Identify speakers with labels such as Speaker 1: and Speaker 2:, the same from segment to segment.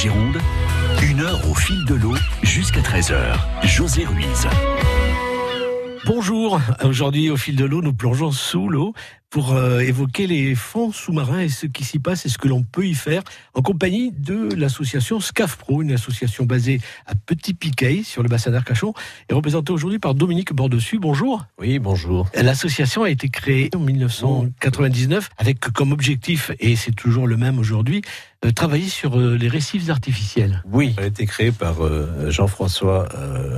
Speaker 1: Gironde, une heure au fil de l'eau jusqu'à 13h. José Ruiz.
Speaker 2: Bonjour, aujourd'hui au fil de l'eau, nous plongeons sous l'eau pour euh, évoquer les fonds sous-marins et ce qui s'y passe et ce que l'on peut y faire en compagnie de l'association SCAF Pro, une association basée à Petit Piquet sur le bassin d'Arcachon et représentée aujourd'hui par Dominique Bordessus. Bonjour.
Speaker 3: Oui, bonjour.
Speaker 2: L'association a été créée en 1999 avec comme objectif, et c'est toujours le même aujourd'hui, euh, travailler sur euh, les récifs artificiels.
Speaker 3: Oui, elle a été créée par euh, Jean-François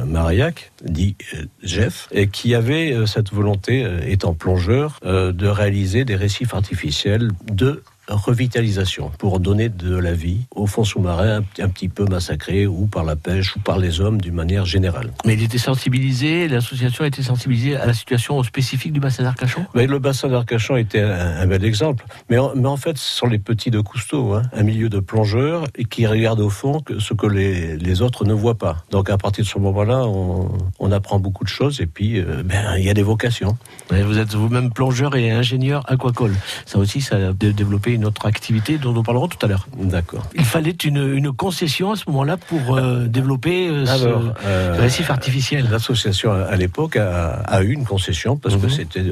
Speaker 3: Marillac, dit Jeff, et qui avait cette volonté, étant plongeur, de réaliser des récifs artificiels de revitalisation pour donner de la vie au fond sous-marin un, petit peu massacré ou par la pêche ou par les hommes d'une manière générale.
Speaker 2: Mais il était sensibilisé, l'association été sensibilisée à la situation spécifique du bassin d'Arcachon?
Speaker 3: Mais Le bassin d'Arcachon était un, bel exemple. Mais en, mais en, fait, ce sont les petits de Cousteau, hein, un milieu de plongeurs qui regardent au fond ce que les, les, autres ne voient pas. Donc à partir de ce moment-là, on, on, apprend beaucoup de choses et puis euh, ben, il y a des vocations.
Speaker 2: vous êtes vous-même plongeur et ingénieur aquacole. Ça aussi, ça a développé une notre activité dont nous parlerons tout à l'heure.
Speaker 3: D'accord.
Speaker 2: Il fallait une, une concession à ce moment-là pour euh, développer euh, ce, euh, récif artificiel.
Speaker 3: L'association à l'époque a, eu une concession parce que mhm. c'était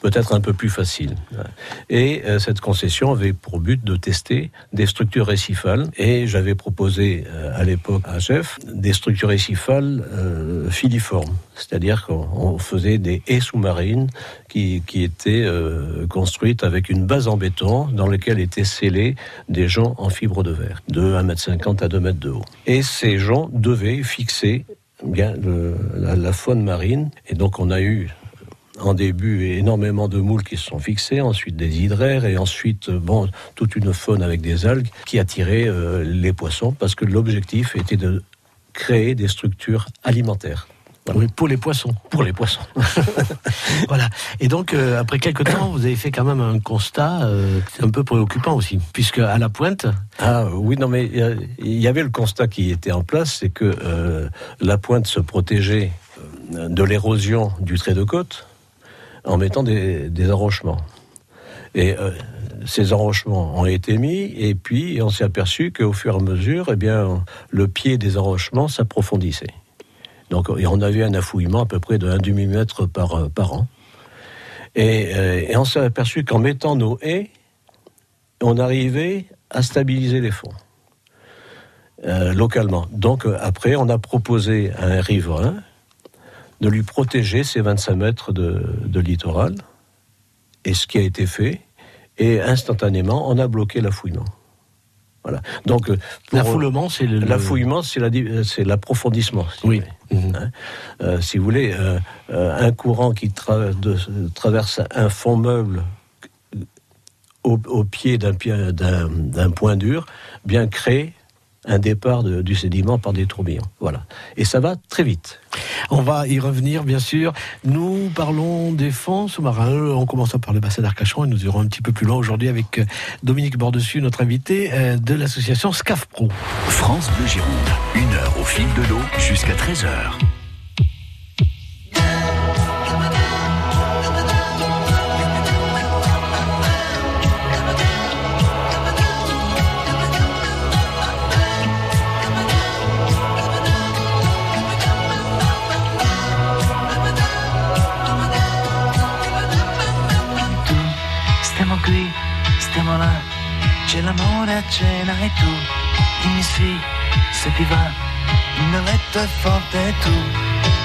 Speaker 3: peut-être un peu plus facile. Et cette concession avait pour but de tester des structures récifales et j'avais proposé à l'époque à chef des structures récifales filiformes, c'est-à-dire qu'on faisait des haies sous-marines qui, qui étaient construites avec une base en béton dans lequel étaient scellés des gens en fibre de verre, de 1m50 à 2 mètres de haut. Et ces gens devaient fixer bien la, faune marine. Et donc on a eu en début énormément de moules qui se sont fixés, ensuite des hydraires et ensuite bon toute une faune avec des algues qui attiraient euh, les poissons parce que l'objectif était de créer des structures alimentaires.
Speaker 2: Oui, pour les poissons.
Speaker 3: Pour les poissons.
Speaker 2: voilà. Et donc, euh, après quelques temps, vous avez fait quand même un constat euh, un peu préoccupant aussi, puisque à la pointe.
Speaker 3: Ah oui, non, mais il y avait le constat qui était en place, c'est que euh, la pointe se protégeait de l'érosion du trait de côte en mettant des, des enrochements. Et ces enrochements ont été mis, et puis on s'est aperçu qu'au fur et à mesure, eh bien, le pied des enrochements s'approfondissait. Donc, on avait un affouillement à peu près de 1 demi-mètre par, euh, an. Euh, et, on s'est aperçu qu'en mettant nos haies, on arrivait à stabiliser les fonds euh, localement. Donc après, on a proposé à un riverain de lui protéger ses 25 mètres de littoral, et ce qui a été fait, et instantanément, on a bloqué l'affouillement.
Speaker 2: Voilà. Donc, euh, l'affoulement, c'est le...
Speaker 3: l'affouillement, c'est la, c'est l'approfondissement. oui. Hein. Euh, si vous voulez, euh, un courant qui traverse un fond meuble au, au pied d'un, d'un, d'un point dur, bien crée un départ du sédiment par des tourbillons. Voilà. Et ça va très vite.
Speaker 2: On va y revenir, bien sûr. Nous parlons des fonds sous-marins. On commence par le bassin d'Arcachon et nous irons un petit peu plus loin aujourd'hui avec euh, Dominique Bordessus, notre invité euh, de l'association SCAF Pro.
Speaker 1: France Bleu Gironde, une heure au fil de l'eau jusqu'à 13h.
Speaker 4: C'è l'amore a cena e tu dimmi sì se ti va. Il mio letto è forte e tu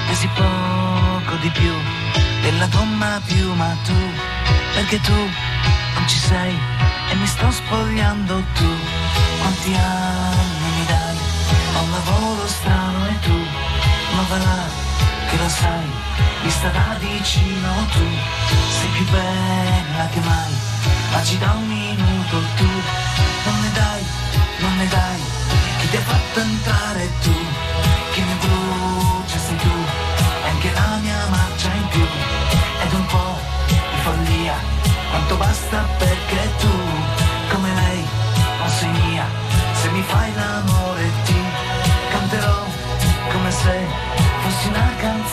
Speaker 4: pesi poco di più della gomma piuma tu perché tu non ci sei e mi sto spogliando tu. Quanti anni mi dai? Ho un lavoro strano e tu non va là che lo sai, vista da vicino tu sei più bella che mai, ma ci da un minuto tu non ne dai, chi ti ha fatto entrare tu, chi mi brucia sei tu, anche la mia marcia in più, ed un po' di follia, quanto basta perché tu, come lei, non sei mia, se mi fai l'amore ti canterò come se fossi una canzone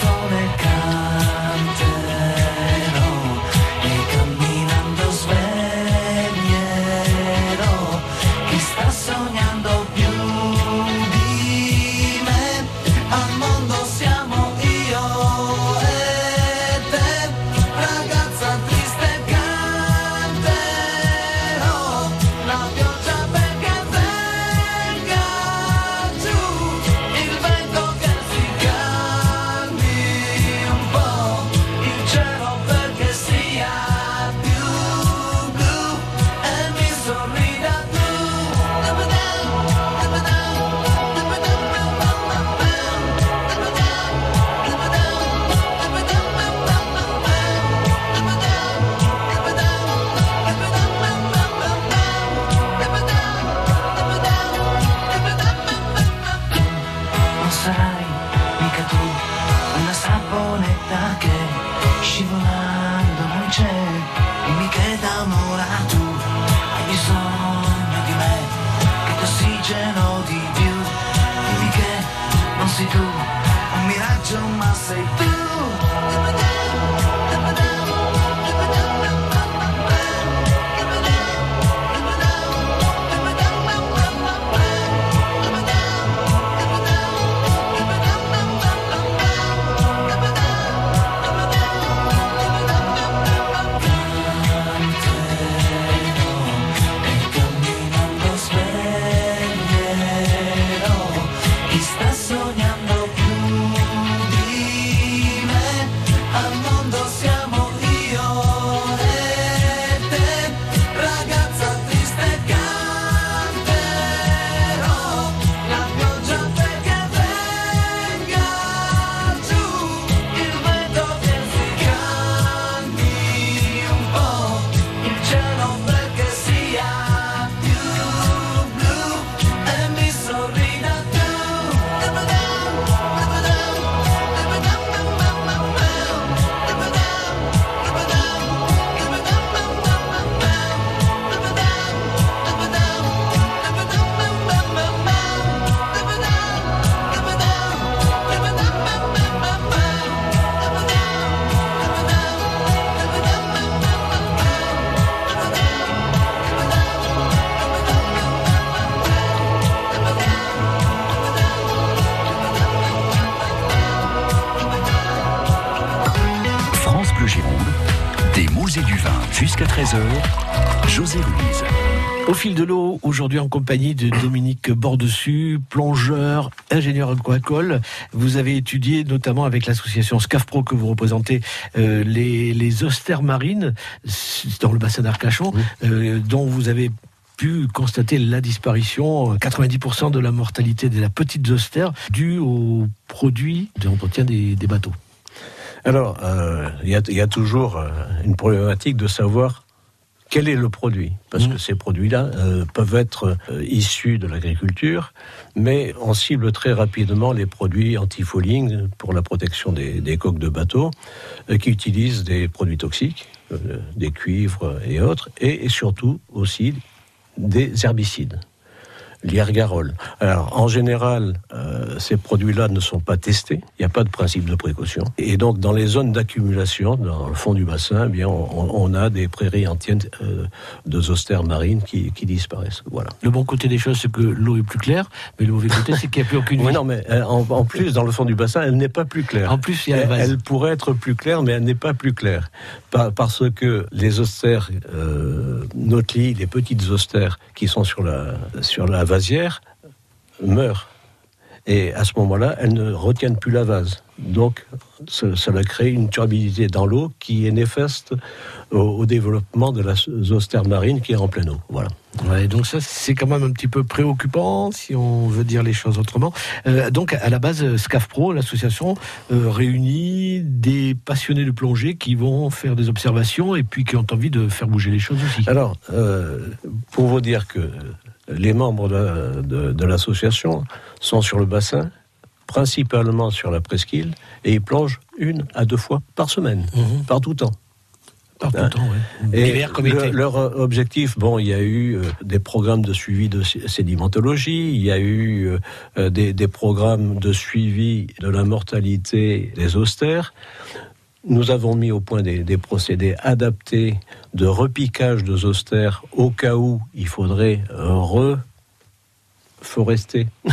Speaker 2: aujourd'hui en compagnie de Dominique Bordessus, plongeur, ingénieur aquacole. Vous avez étudié notamment avec l'association SCAFPRO que vous représentez euh, les, les austères marines dans le bassin d'Arcachon, euh, dont vous avez pu constater la disparition, euh, 90% de la mortalité de la petite austère due aux produits d'entretien des, des bateaux.
Speaker 3: Alors, euh, il y, a- il y a toujours euh, une problématique de savoir quel est le produit? Parce
Speaker 2: Mhm.
Speaker 3: que ces produits-là euh, peuvent être euh, issus de l'agriculture, mais on cible très rapidement les produits anti-fouling pour la protection des, des coques de bateaux, euh, qui utilisent des produits toxiques, des cuivres et autres, et, et surtout aussi des herbicides. L'iergarol. Alors, en général, euh, ces produits-là ne sont pas testés. Il n'y a pas de principe de précaution. Et donc, dans les zones d'accumulation, dans le fond du bassin, eh bien, on, on a des prairies entières euh, de zostères marines qui, qui disparaissent. Voilà.
Speaker 2: Le bon côté des choses, c'est que l'eau est plus claire, mais le mauvais côté, c'est qu'il n'y a plus aucune.
Speaker 3: Oui, non, mais euh, en, en plus, dans le fond du bassin, elle n'est pas plus claire.
Speaker 2: En plus, il y a
Speaker 3: elle, elle pourrait être plus claire, mais elle n'est pas plus claire. Par- parce que les austères, euh, notre lit, les petites austères qui sont sur la, sur la vasière, meurent. Et à ce moment-là, elles ne retiennent plus la vase. Donc, ce- cela crée une turbidité dans l'eau qui est néfaste au, au développement de la zostère marine qui est en pleine eau. Voilà.
Speaker 2: Ouais, donc ça, c'est quand même un petit peu préoccupant, si on veut dire les choses autrement. Euh, donc, à la base, SCAF Pro, l'association, euh, réunit des passionnés de plongée qui vont faire des observations et puis qui ont envie de faire bouger les choses aussi.
Speaker 3: Alors, euh, pour vous dire que les membres de, de- de l'association sont sur le bassin, principalement sur la presqu'île, et ils plongent une à deux fois par semaine,
Speaker 2: Mhm.
Speaker 3: par tout temps.
Speaker 2: Par tout le temps, ouais.
Speaker 3: Et
Speaker 2: Hiver comme
Speaker 3: le- leur euh, objectif, bon, il y a eu euh, des programmes de suivi de sé- sédimentologie, il y a eu euh, des, des programmes de suivi de la mortalité des austères. Nous avons mis au point des, des procédés adaptés de repiquage de austères au cas où il faudrait reforester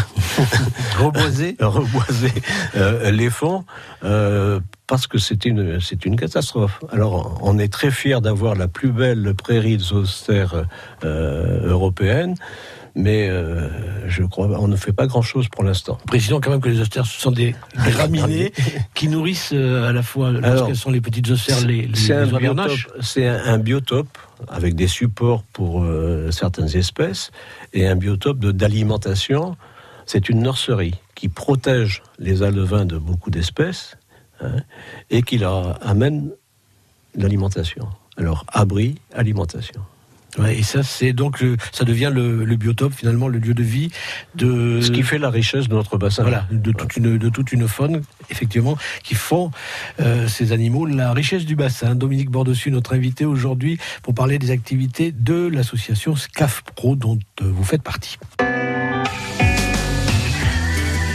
Speaker 2: Reboisé.
Speaker 3: reboiser euh, les fonds euh, parce que c'est une c'est une catastrophe. Alors on est très fiers d'avoir la plus belle prairie de zoostère euh, européenne, mais euh, je crois on ne fait pas grand chose pour l'instant.
Speaker 2: Précisons quand même que les austères, ce sont des graminées qui nourrissent euh, à la fois, lorsqu'elles sont les petites austères, les, les,
Speaker 3: C'est un, biotope, c'est un, un biotope avec des supports pour euh, certaines espèces et un biotope d'alimentation. C'est une nurserie qui protège les alevins de beaucoup d'espèces hein, et qui leur amène l'alimentation. Alors, abri, alimentation.
Speaker 2: Ouais, et ça, c'est donc, le- ça devient le, le biotope, finalement, le lieu de vie de.
Speaker 3: Ce qui fait la richesse de notre bassin.
Speaker 2: Voilà, de toute, une, de toute une faune, effectivement, qui font euh, ces animaux la richesse du bassin. Dominique Bordessus, notre invité aujourd'hui, pour parler des activités de l'association SCAF Pro, dont euh, vous faites partie.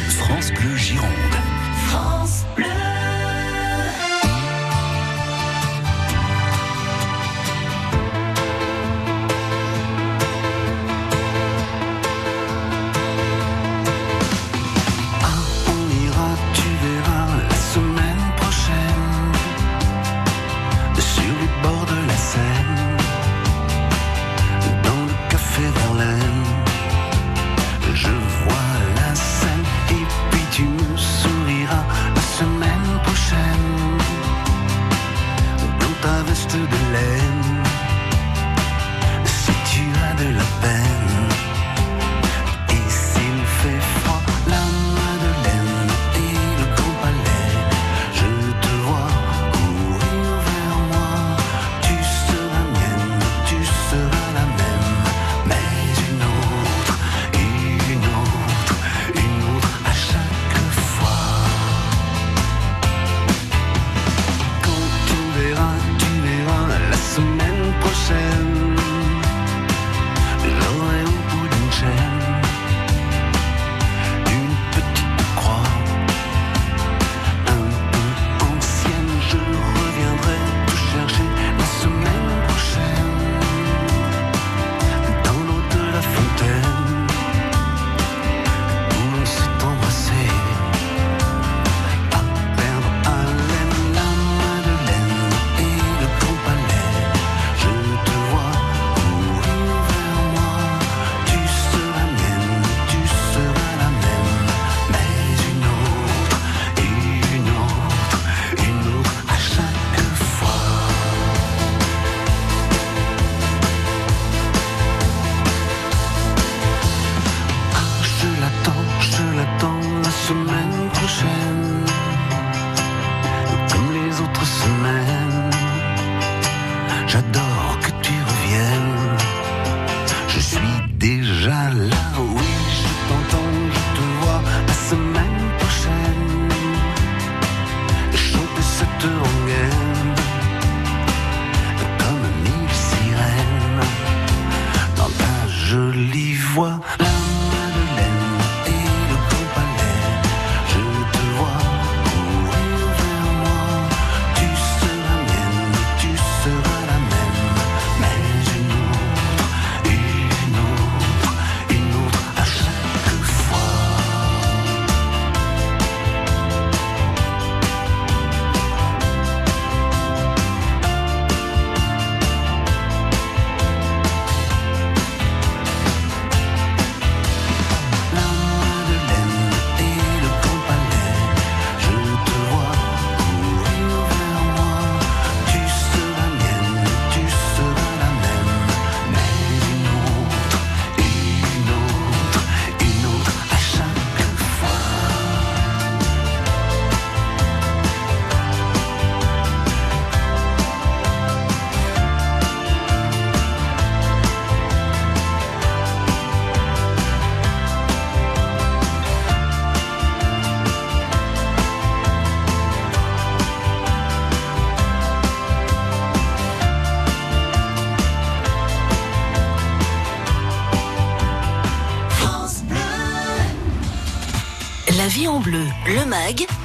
Speaker 5: France Bleu Gironde.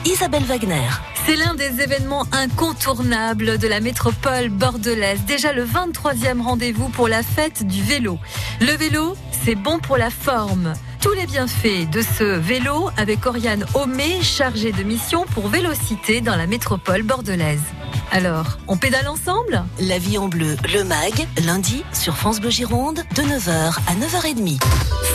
Speaker 6: Isabelle Wagner.
Speaker 7: C'est l'un des événements incontournables de la métropole bordelaise. Déjà le 23e rendez-vous pour la fête du vélo. Le vélo, c'est bon pour la forme. Tous les bienfaits de ce vélo avec Oriane Homé, chargée de mission pour Vélocité dans la métropole bordelaise. Alors, on pédale ensemble?
Speaker 6: La vie en bleu, le MAG, lundi sur France Bleu Gironde, de 9h à 9h30.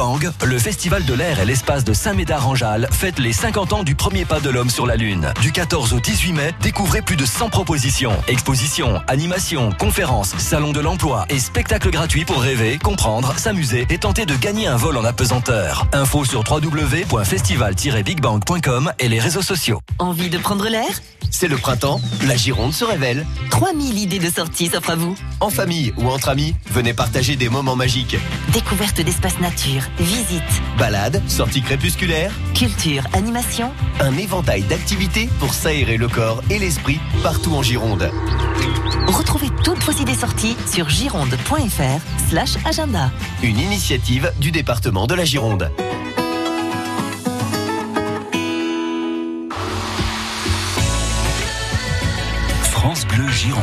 Speaker 8: Bang, le festival de l'air et l'espace de Saint-Médard-en-Jalles, fête les 50 ans du premier pas de l'homme sur la Lune. Du 14 au 18 mai, découvrez plus de 100 propositions, expositions, animations, conférences, salons de l'emploi et spectacles gratuits pour rêver, comprendre, s'amuser et tenter de gagner un vol en apesanteur. Info sur www.festival-bigbang.com et les réseaux sociaux.
Speaker 6: Envie de prendre l'air?
Speaker 9: C'est le printemps, la Gironde se révèle.
Speaker 6: 3000 idées de sorties s'offrent à vous.
Speaker 9: En famille ou entre amis, venez partager des moments magiques.
Speaker 6: Découverte d'espaces nature, visite,
Speaker 9: Balade, sorties crépusculaires,
Speaker 6: culture, animation.
Speaker 9: un éventail d'activités pour s'aérer le corps et l'esprit partout en Gironde.
Speaker 6: Retrouvez toutes vos idées sorties sur gironde.fr slash agenda.
Speaker 9: Une initiative du département de la Gironde.
Speaker 5: France Bleu Gironde.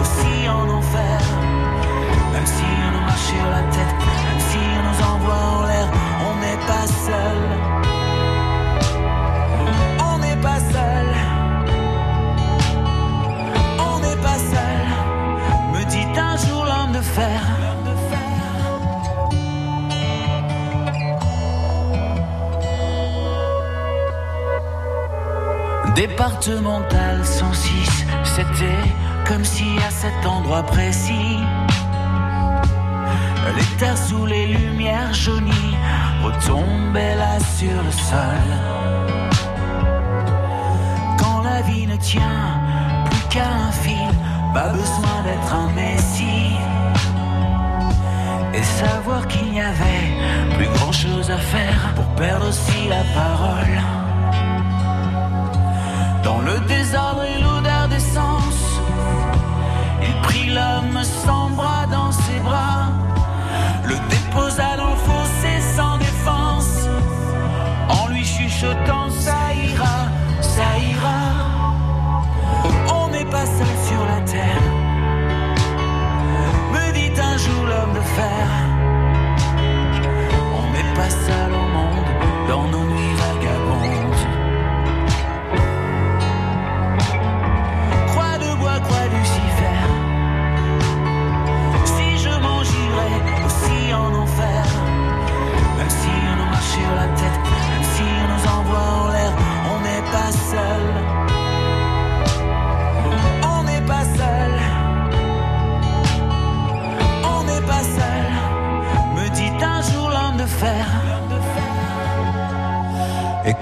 Speaker 10: aussi en enfer, même si on nous marche sur la tête, même si on nous envoie en l'air, on n'est pas seul. On n'est pas seul. On n'est pas seul. Me dit un jour l'homme de fer. Départemental 106, c'était comme si à cet endroit précis, terres sous les lumières jaunies retombaient là sur le sol. Quand la vie ne tient plus qu'à un fil, pas besoin d'être un messie. Et savoir qu'il n'y avait plus grand chose à faire pour perdre aussi la parole. Dans le désordre et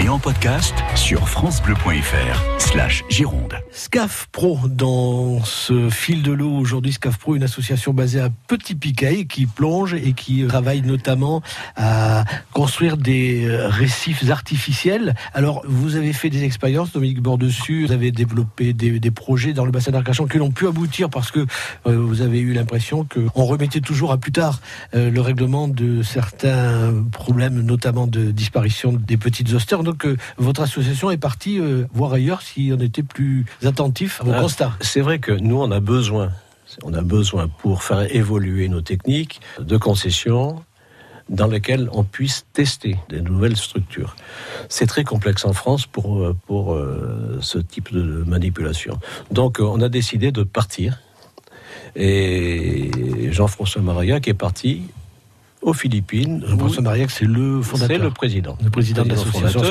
Speaker 5: Et en podcast sur francebleu.fr slash Gironde.
Speaker 2: SCAF Pro, dans ce fil de l'eau aujourd'hui, SCAF Pro, une association basée à Petit Piquet qui plonge et qui travaille notamment à construire des euh, récifs artificiels. Alors, vous avez fait des expériences, Dominique Bordessus, vous avez développé des, des projets dans le bassin d'Arcachon qui n'ont pu aboutir parce que euh, vous avez eu l'impression qu'on remettait toujours à plus tard euh, le règlement de certains problèmes, notamment de disparition des petites austères. Donc, euh, votre association est partie euh, voir ailleurs si on était plus attentif à vos
Speaker 3: Ah,
Speaker 2: constats.
Speaker 3: C'est vrai que nous, on a besoin, on a besoin pour faire évoluer nos techniques de concession dans lesquelles on puisse tester des nouvelles structures. C'est très complexe en France pour, euh, pour euh, ce type de manipulation. Donc, euh, on a décidé de partir. Et Jean-François Maria qui est parti aux Philippines.
Speaker 2: Jean-François Mariac, c'est le fondateur.
Speaker 3: C'est le président.
Speaker 2: Le président de l'association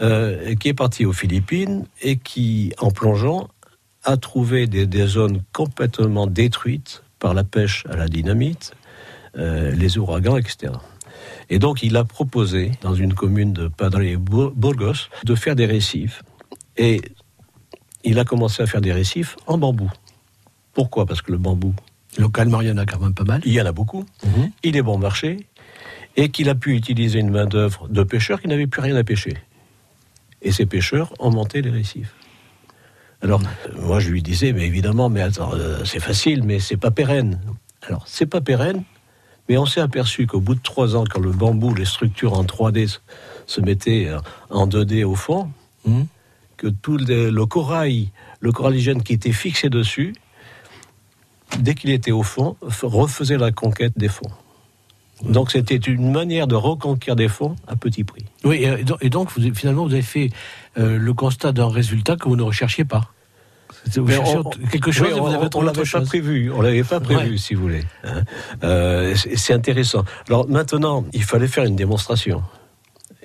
Speaker 3: euh, qui est parti aux Philippines et qui, en plongeant, a trouvé des, des zones complètement détruites par la pêche à la dynamite, euh, les ouragans, etc. Et donc, il a proposé, dans une commune de Padre Burgos, de faire des récifs. Et il a commencé à faire des récifs en bambou. Pourquoi? Parce que le bambou,
Speaker 2: Localement, il y en a quand même pas mal.
Speaker 3: il y en a beaucoup, il est bon marché, et qu'il a pu utiliser une main-d'œuvre de pêcheurs qui n'avaient plus rien à pêcher. Et ces pêcheurs ont monté les récifs. Alors, moi, je lui disais, mais évidemment, mais attends, euh, c'est facile, mais c'est pas pérenne. Alors, c'est pas pérenne, mais on s'est aperçu qu'au bout de trois ans, quand le bambou, les structures en 3D se- se mettaient euh, en 2D au fond,
Speaker 2: Mhm.
Speaker 3: que tout le, le corail, le coralligène qui était fixé dessus, dès qu'il était au fond, refaisait la conquête des fonds. Donc c'était une manière de reconquérir des fonds à petit prix.
Speaker 2: Oui, et donc, vous, finalement, vous avez fait euh, le constat d'un résultat que vous ne recherchiez pas. Vous cherchiez
Speaker 3: on-
Speaker 2: quelque chose
Speaker 3: oui,
Speaker 2: et vous
Speaker 3: on-
Speaker 2: avez
Speaker 3: on
Speaker 2: trouvé
Speaker 3: l'avait pas prévu. On l'avait pas prévu,
Speaker 2: Ouais.
Speaker 3: si vous voulez. hein. Euh, c'est c'est intéressant. Alors maintenant, il fallait faire une démonstration.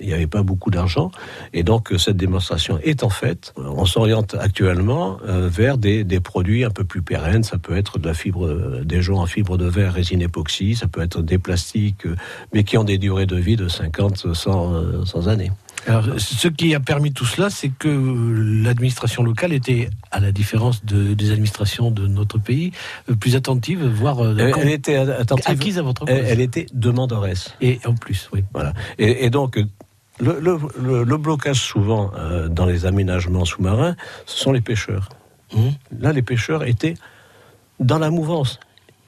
Speaker 3: Il n'y avait pas beaucoup d'argent, et donc euh, cette démonstration étant faite, on s'oriente actuellement euh, vers des, des produits un peu plus pérennes. Ça peut être de la fibre, euh, des joncs en fibre de verre, résine époxy, ça peut être des plastiques, euh, mais qui ont des durées de vie de 50, 100, euh, 100 années.
Speaker 2: Alors, ce qui a permis tout cela, c'est que l'administration locale était, à la différence de- des administrations de notre pays, euh, plus attentive, voire euh,
Speaker 3: Elle, elle était attentive.
Speaker 2: acquise à votre cause.
Speaker 3: Elle, elle était demanderesse.
Speaker 2: Et en plus, oui.
Speaker 3: Voilà. Et, et donc, le, le- le- le blocage souvent euh, dans les aménagements sous-marins, ce sont les pêcheurs.
Speaker 2: Mhm.
Speaker 3: Là, les pêcheurs étaient dans la mouvance.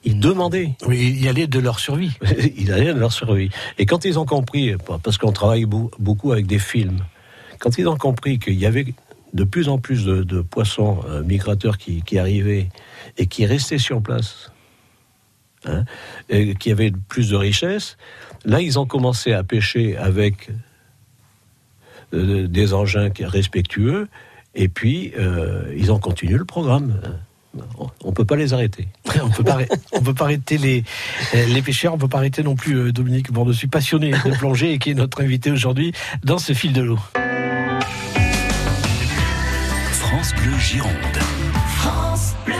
Speaker 3: Ils demandaient.
Speaker 2: Oui, il y allait de leur survie.
Speaker 3: Ils allaient de leur survie. Et quand ils ont compris, parce qu'on travaille beau- beaucoup avec des films, quand ils ont compris qu'il y avait de plus en plus de, de poissons euh, migrateurs qui, qui arrivaient et qui restaient sur place, hein, et qui avaient plus de richesses, là, ils ont commencé à pêcher avec euh, des engins respectueux, et puis euh, ils ont continué le programme. On ne peut pas les arrêter.
Speaker 2: On peut pas, on peut pas arrêter les, euh, les pêcheurs, on peut pas arrêter non plus Dominique Bordessus, passionné de plongée et qui est notre invité aujourd'hui dans ce fil de l'eau.
Speaker 5: France Bleu Gironde.
Speaker 10: France Bleu.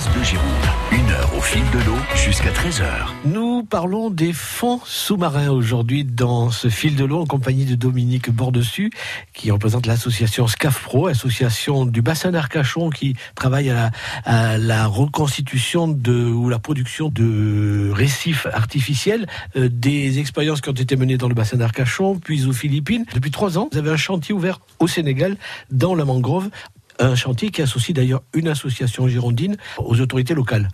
Speaker 10: France Bleu Une heure au fil de l'eau jusqu'à 13h.
Speaker 2: Nous parlons des fonds sous-marins aujourd'hui dans ce fil de l'eau en compagnie de Dominique Bordessus qui représente l'association SCAFPRO, association du bassin d'Arcachon qui travaille à la, reconstitution de, ou la production de récifs artificiels, euh, des expériences qui ont été menées dans le bassin d'Arcachon, puis aux Philippines. Depuis trois ans, vous avez un chantier ouvert au Sénégal dans la mangrove un chantier qui associe d'ailleurs une association girondine aux autorités locales.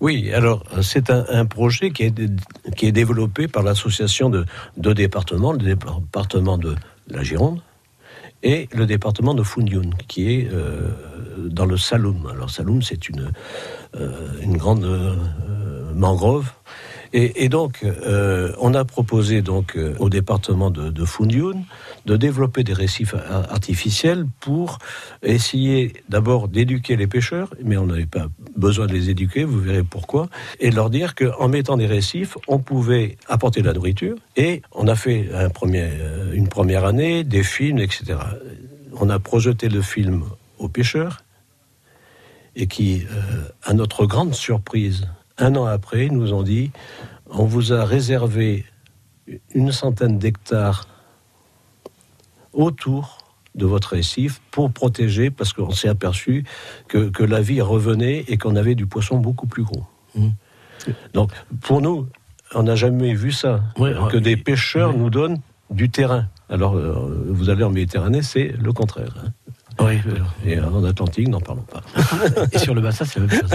Speaker 3: Oui, alors c'est un, projet qui est, qui est développé par l'association de deux départements, le département de la Gironde et le département de Fundiun, qui est euh, dans le Saloum. Alors Saloum, c'est une, euh, une grande euh, mangrove et, donc, euh, on a proposé donc euh, au département de, de de développer des récifs artificiels pour essayer d'abord d'éduquer les pêcheurs, mais on n'avait pas besoin de les éduquer, vous verrez pourquoi, et leur dire qu'en mettant des récifs, on pouvait apporter de la nourriture. Et on a fait euh, une première année, des films, etc. On a projeté le film aux pêcheurs et qui, à notre grande surprise, un an après, ils nous ont dit on vous a réservé une centaine d'hectares autour de votre récif pour protéger, parce qu'on s'est aperçu que, la vie revenait et qu'on avait du poisson beaucoup plus gros. Mmh. Donc, pour nous, on n'a jamais vu ça, que des pêcheurs nous donnent du terrain. Alors, euh, vous allez en Méditerranée, c'est le contraire. Hein.
Speaker 2: Oui,
Speaker 3: et en Atlantique, n'en parlons pas.
Speaker 2: et sur le bassin, c'est la même chose.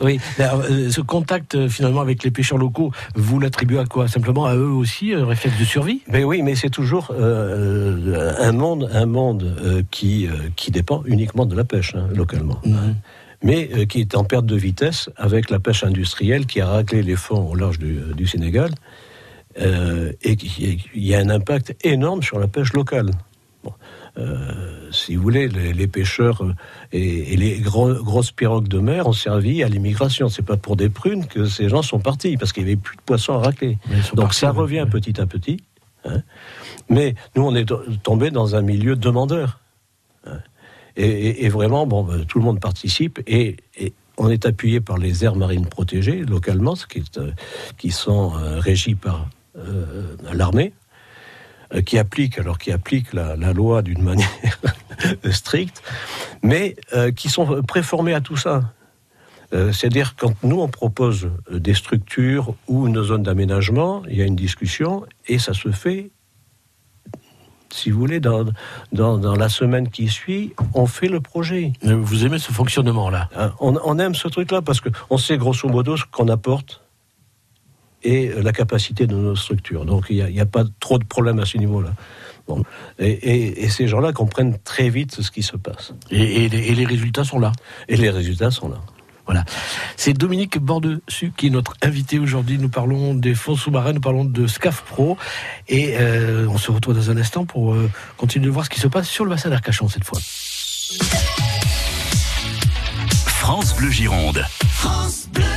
Speaker 2: Oui, euh, ce contact euh, finalement avec les pêcheurs locaux, vous l'attribuez à quoi? Simplement à eux aussi, un réflexe de survie?
Speaker 3: Mais oui, mais c'est toujours euh, un monde, un monde qui, qui dépend uniquement de la pêche, hein, localement. Mhm. Mais qui est en perte de vitesse avec la pêche industrielle qui a raclé les fonds au large du, du Sénégal. et il y a un impact énorme sur la pêche locale. Bon. Euh, si vous voulez, les, pêcheurs euh, et, les grosses pirogues de mer ont servi à l'immigration. C'est pas pour des prunes que ces gens sont partis, parce qu'il n'y avait plus de poissons à racler. Donc ça revient petit à petit. Hein. Mais nous, on est tombé dans un milieu demandeur. Hein. Et, vraiment, bon, ben, tout le monde participe et, on est appuyé par les aires marines protégées localement, qui, euh, qui sont régies par l'armée. Euh, qui appliquent, alors qui appliquent la, loi d'une manière stricte, mais euh, qui sont préformés à tout ça. Euh, c'est-à-dire quand nous on propose des structures ou une zone d'aménagement, il y a une discussion et ça se fait si vous voulez, dans, dans, la semaine qui suit, on fait le projet.
Speaker 2: Vous aimez ce fonctionnement-là?
Speaker 3: On, on, aime ce truc-là parce qu'on sait grosso modo ce qu'on apporte et la capacité de nos structures. Donc il n'y a, pas trop de problèmes à ce niveau-là. Bon. Et, ces gens-là comprennent très vite ce qui se passe.
Speaker 2: Et, les, résultats sont là.
Speaker 3: Et les résultats sont là.
Speaker 2: Voilà. C'est Dominique Bordessus qui est notre invité aujourd'hui. Nous parlons des fonds sous-marins, nous parlons de SCAF Pro. Et euh, on se retrouve dans un instant pour euh, continuer de voir ce qui se passe sur le bassin d'Arcachon cette fois.
Speaker 5: France Bleu Gironde. France Bleu.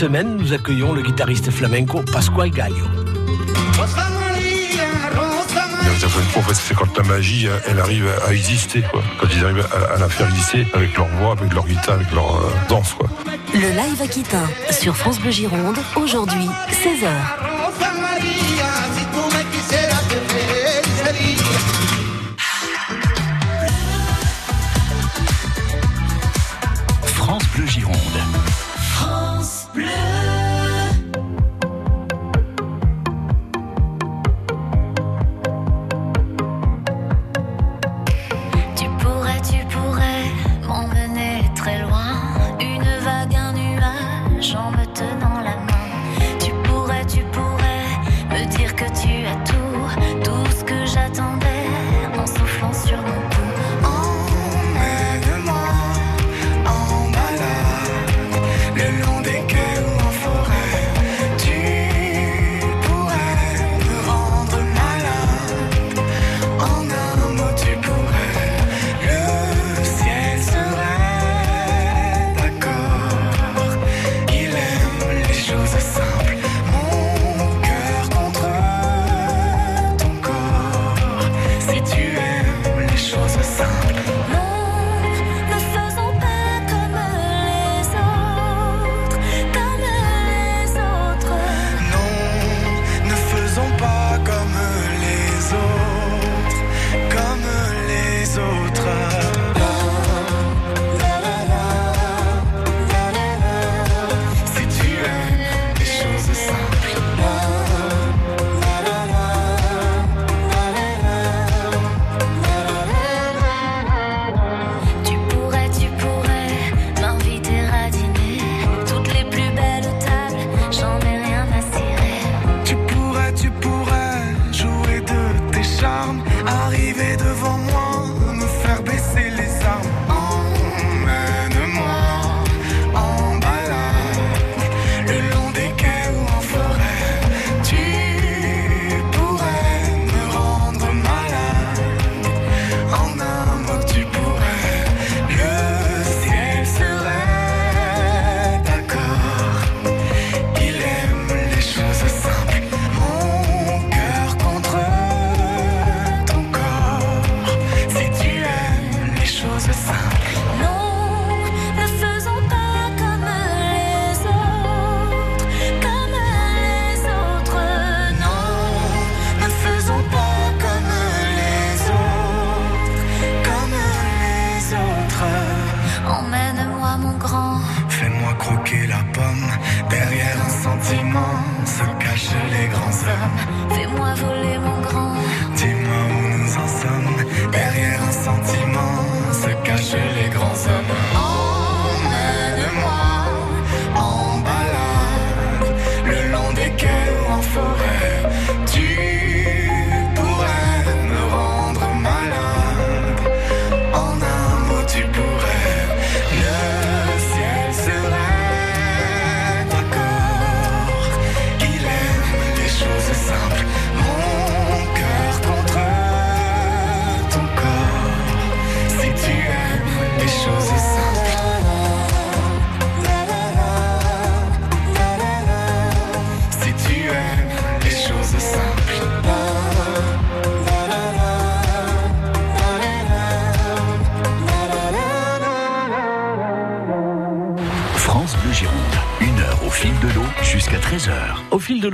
Speaker 2: Semaine, nous accueillons le guitariste flamenco Pascual Gallo.
Speaker 11: En fait, c'est quand la magie, elle arrive à exister, quoi. Quand ils arrivent à, la faire exister avec leur voix, avec leur guitare, avec leur euh, danse, quoi.
Speaker 6: Le live Aquitain sur France Bleu Gironde, aujourd'hui, 16h.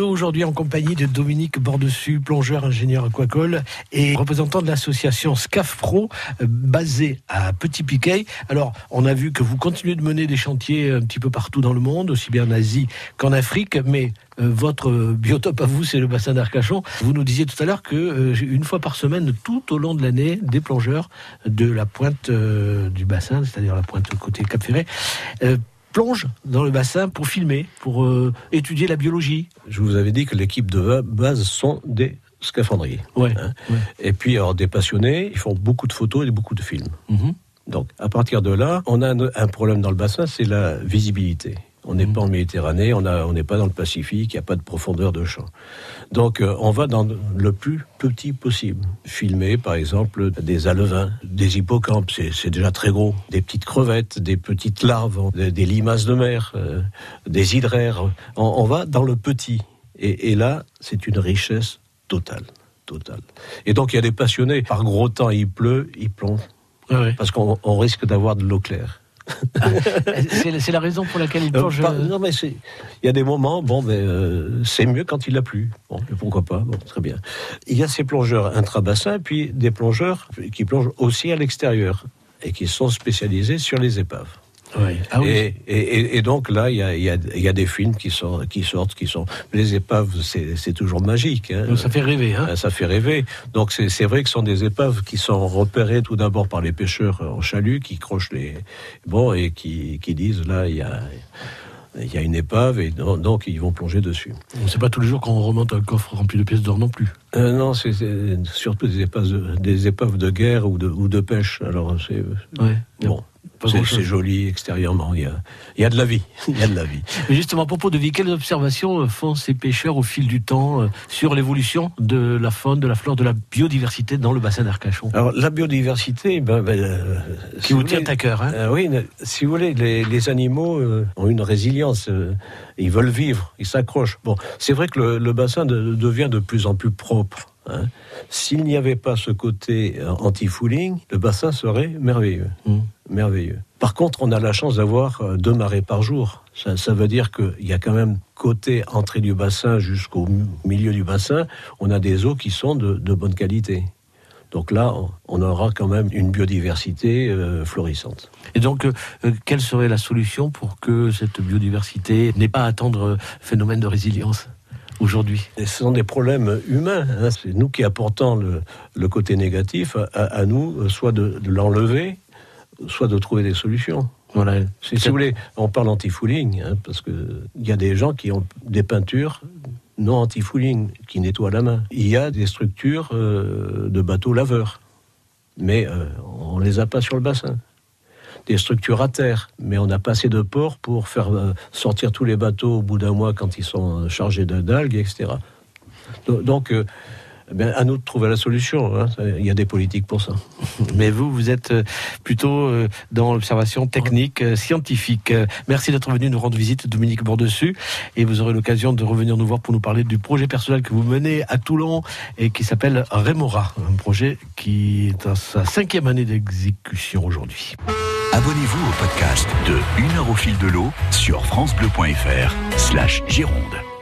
Speaker 2: Aujourd'hui en compagnie de Dominique Bordessus, plongeur ingénieur aquacole et représentant de l'association SCAF Pro euh, basée à Petit Piquet. Alors, on a vu que vous continuez de mener des chantiers un petit peu partout dans le monde, aussi bien en Asie qu'en Afrique, mais euh, votre biotope à vous, c'est le bassin d'Arcachon. Vous nous disiez tout à l'heure que euh, une fois par semaine, tout au long de l'année, des plongeurs de la pointe du bassin, c'est-à-dire la pointe côté Cap Ferret, plongent dans le bassin pour filmer, pour euh, étudier la biologie.
Speaker 3: Je vous avais dit que l'équipe de base sont des scaphandriers.
Speaker 2: Ouais.
Speaker 3: Hein. Et puis, alors, des passionnés, ils font beaucoup de photos et beaucoup de films.
Speaker 2: Mhm.
Speaker 3: Donc, à partir de là, on a un, un problème dans le bassin, c'est la visibilité. On n'est pas en Méditerranée, on n'est pas dans le Pacifique, il n'y a pas de profondeur de champ. Donc euh, on va dans le plus petit possible. Filmer par exemple des alevins, des hippocampes, c'est déjà très gros. Des petites crevettes, des petites larves, des, des limaces de mer, euh, des hydraires. On, on va dans le petit. Et, et là, c'est une richesse totale. Totale. Et donc il y a des passionnés. Par gros temps, il pleut, il plonge. Parce qu'on on risque d'avoir de l'eau claire.
Speaker 2: C'est c'est la raison pour laquelle il plonge. euh,
Speaker 3: non, mais il y a des moments, bon, euh, c'est mieux quand il a plu. Bon, pourquoi pas Bon, très bien. Il y a ces plongeurs intrabassins, puis des plongeurs qui plongent aussi à l'extérieur et qui sont spécialisés sur les épaves.
Speaker 2: Ah oui.
Speaker 3: et, et- et- et donc là, il y a, il y a- il y a des films qui sortent, qui sortent, qui sont. Les épaves, c'est toujours magique. hein.
Speaker 2: Donc ça fait rêver. Hein
Speaker 3: Ça fait rêver. Donc c'est vrai que ce sont des épaves qui sont repérées tout d'abord par les pêcheurs en chalut, qui crochent les bon et qui, qui disent là il y a il y a une épave et donc, ils vont plonger dessus.
Speaker 2: C'est pas tous les jours qu'on remonte un coffre rempli de pièces d'or non plus.
Speaker 3: Euh, non, c'est c'est surtout des épaves de, des épaves de guerre ou de, ou de pêche. Alors c'est
Speaker 2: Ouais.
Speaker 3: bon. C'est joli extérieurement. Il y, a, il y a de la vie. Il y a de la vie.
Speaker 2: Mais justement, à propos de vie, quelles observations euh, font ces pêcheurs au fil du temps euh, sur l'évolution de la faune, de la flore, de la biodiversité dans le bassin d'Arcachon?
Speaker 3: Alors la biodiversité, ben, ben, euh,
Speaker 2: Qui
Speaker 3: si
Speaker 2: vous tient à cœur, hein?
Speaker 3: Euh, oui, si vous voulez, les, les animaux euh, ont une résilience. ils veulent vivre, ils s'accrochent. Bon, c'est vrai que le, le bassin de- devient de plus en plus propre. Hein. S'il n'y avait pas ce côté euh, anti-fouling, le bassin serait merveilleux.
Speaker 2: Mm.
Speaker 3: Merveilleux. Par contre, on a la chance d'avoir euh, deux marées par jour. Ça, ça veut dire qu'il y a quand même côté entrée du bassin jusqu'au mi- milieu du bassin, on a des eaux qui sont de, de bonne qualité. Donc là, on- aura quand même une biodiversité euh, florissante.
Speaker 2: Et donc, euh, quelle serait la solution pour que cette biodiversité n'ait pas à attendre phénomène de résilience? Aujourd'hui
Speaker 3: Et ce sont des problèmes humains. hein. C'est nous qui apportons le, le côté négatif à, nous, soit de, de l'enlever, soit de trouver des solutions.
Speaker 2: Voilà.
Speaker 3: Si, vous voulez, on parle anti-fouling, hein, parce qu'il y a des gens qui ont des peintures non anti-fouling, qui nettoient la main. Il y a des structures euh, de bateaux laveurs, mais euh, on les a pas sur le bassin. Des structures à terre, mais on n'a pas assez de ports pour faire euh, sortir tous les bateaux au bout d'un mois quand ils sont euh, chargés d'algues, etc. Donc, donc, euh, eh bien, à nous de trouver la solution. hein. Il y a des politiques pour ça.
Speaker 2: Mais vous, vous êtes euh, plutôt euh, dans l'observation technique, euh, scientifique. Merci d'être venu nous rendre visite, Dominique Bordessus. Et vous aurez l'occasion de revenir nous voir pour nous parler du projet personnel que vous menez à Toulon et qui s'appelle Remora. Un projet qui est à sa cinquième année d'exécution aujourd'hui.
Speaker 5: Abonnez-vous au podcast de Une heure au fil de l'eau sur francebleu.fr slash Gironde.